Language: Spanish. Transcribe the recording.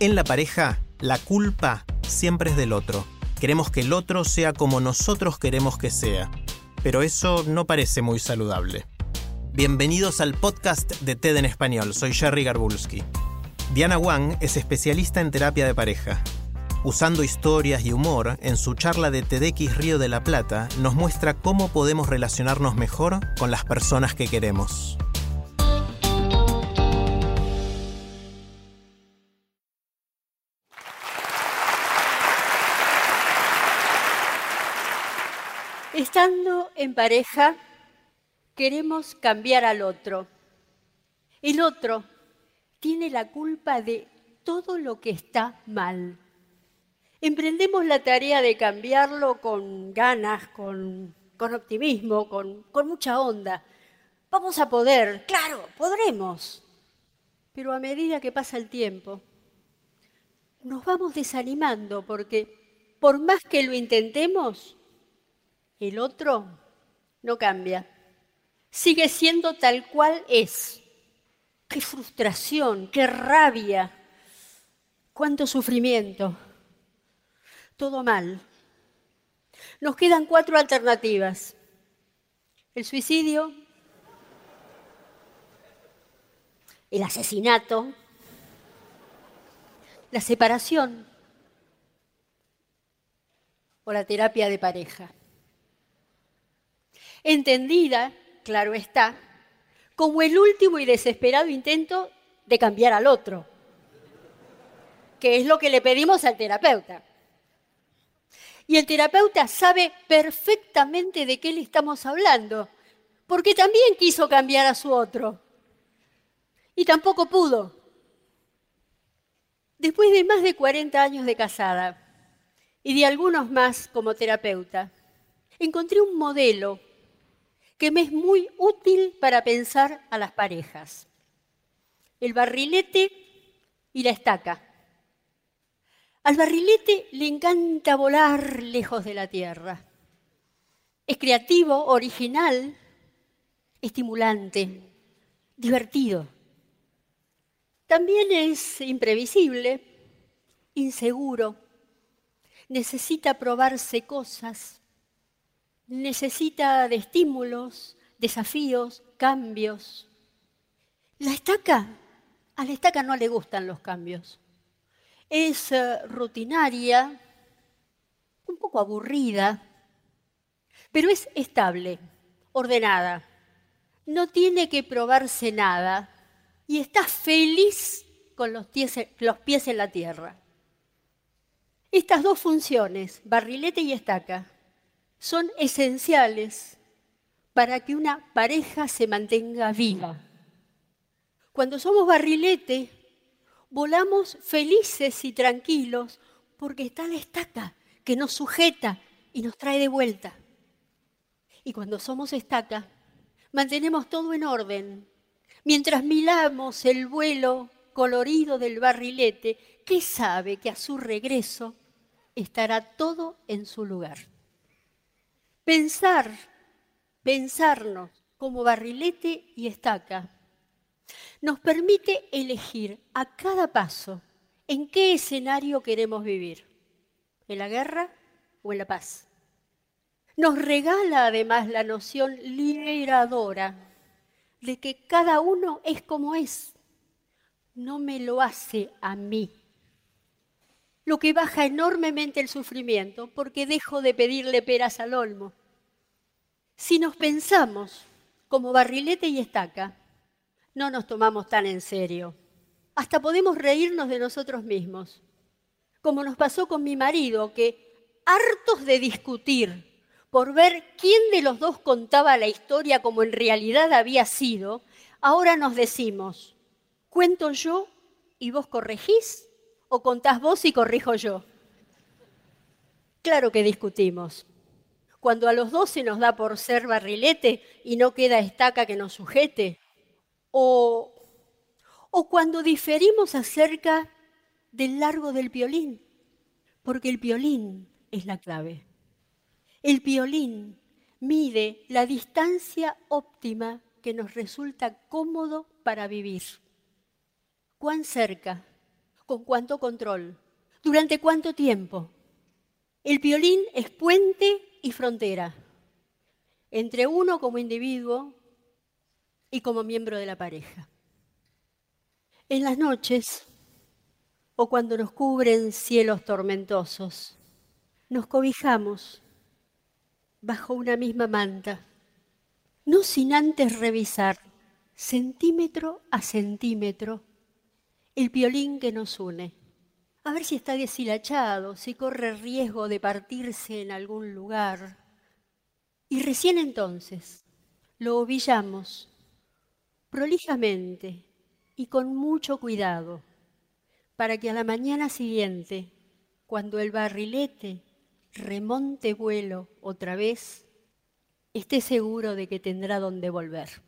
En la pareja, la culpa siempre es del otro. Queremos que el otro sea como nosotros queremos que sea. Pero eso no parece muy saludable. Bienvenidos al podcast de TED en español. Soy Jerry Garbulski. Diana Wang es especialista en terapia de pareja. Usando historias y humor, en su charla de TEDx Río de la Plata, nos muestra cómo podemos relacionarnos mejor con las personas que queremos. Estando en pareja, queremos cambiar al otro. El otro tiene la culpa de todo lo que está mal. Emprendemos la tarea de cambiarlo con ganas, con, con optimismo, con, con mucha onda. Vamos a poder, claro, podremos. Pero a medida que pasa el tiempo, nos vamos desanimando porque por más que lo intentemos, el otro no cambia. Sigue siendo tal cual es. Qué frustración, qué rabia, cuánto sufrimiento. Todo mal. Nos quedan cuatro alternativas. El suicidio, el asesinato, la separación o la terapia de pareja entendida, claro está, como el último y desesperado intento de cambiar al otro, que es lo que le pedimos al terapeuta. Y el terapeuta sabe perfectamente de qué le estamos hablando, porque también quiso cambiar a su otro. Y tampoco pudo. Después de más de 40 años de casada y de algunos más como terapeuta, encontré un modelo que me es muy útil para pensar a las parejas. El barrilete y la estaca. Al barrilete le encanta volar lejos de la tierra. Es creativo, original, estimulante, divertido. También es imprevisible, inseguro, necesita probarse cosas, necesita de estímulos, desafíos, cambios. La estaca, a la estaca no le gustan los cambios. Es eh, rutinaria, un poco aburrida, pero es estable, ordenada. No tiene que probarse nada y está feliz con los los pies en la tierra. Estas dos funciones, barrilete y estaca, son esenciales para que una pareja se mantenga viva. Cuando somos barrilete, volamos felices y tranquilos porque está la estaca que nos sujeta y nos trae de vuelta. Y cuando somos estaca, mantenemos todo en orden. Mientras miramos el vuelo colorido del barrilete, que sabe que a su regreso estará todo en su lugar. Pensar, pensarnos como barrilete y estaca, nos permite elegir a cada paso en qué escenario queremos vivir, en la guerra o en la paz. Nos regala además la noción liberadora de que cada uno es como es, no me lo hace a mí, lo que baja enormemente el sufrimiento porque dejo de pedirle peras al olmo. Si nos pensamos como barrilete y estaca, no nos tomamos tan en serio. Hasta podemos reírnos de nosotros mismos, como nos pasó con mi marido, que hartos de discutir por ver quién de los dos contaba la historia como en realidad había sido, ahora nos decimos, ¿cuento yo y vos corregís? ¿O contás vos y corrijo yo? Claro que discutimos. Cuando a los dos se nos da por ser barrilete y no queda estaca que nos sujete. O, o cuando diferimos acerca del largo del violín, porque el violín es la clave. El violín mide la distancia óptima que nos resulta cómodo para vivir. ¿Cuán cerca? ¿Con cuánto control? ¿Durante cuánto tiempo? El violín es puente y frontera entre uno como individuo y como miembro de la pareja. En las noches o cuando nos cubren cielos tormentosos, nos cobijamos bajo una misma manta, no sin antes revisar centímetro a centímetro el violín que nos une a ver si está deshilachado, si corre riesgo de partirse en algún lugar. Y recién entonces lo ovillamos prolijamente y con mucho cuidado para que a la mañana siguiente, cuando el barrilete remonte vuelo otra vez, esté seguro de que tendrá donde volver.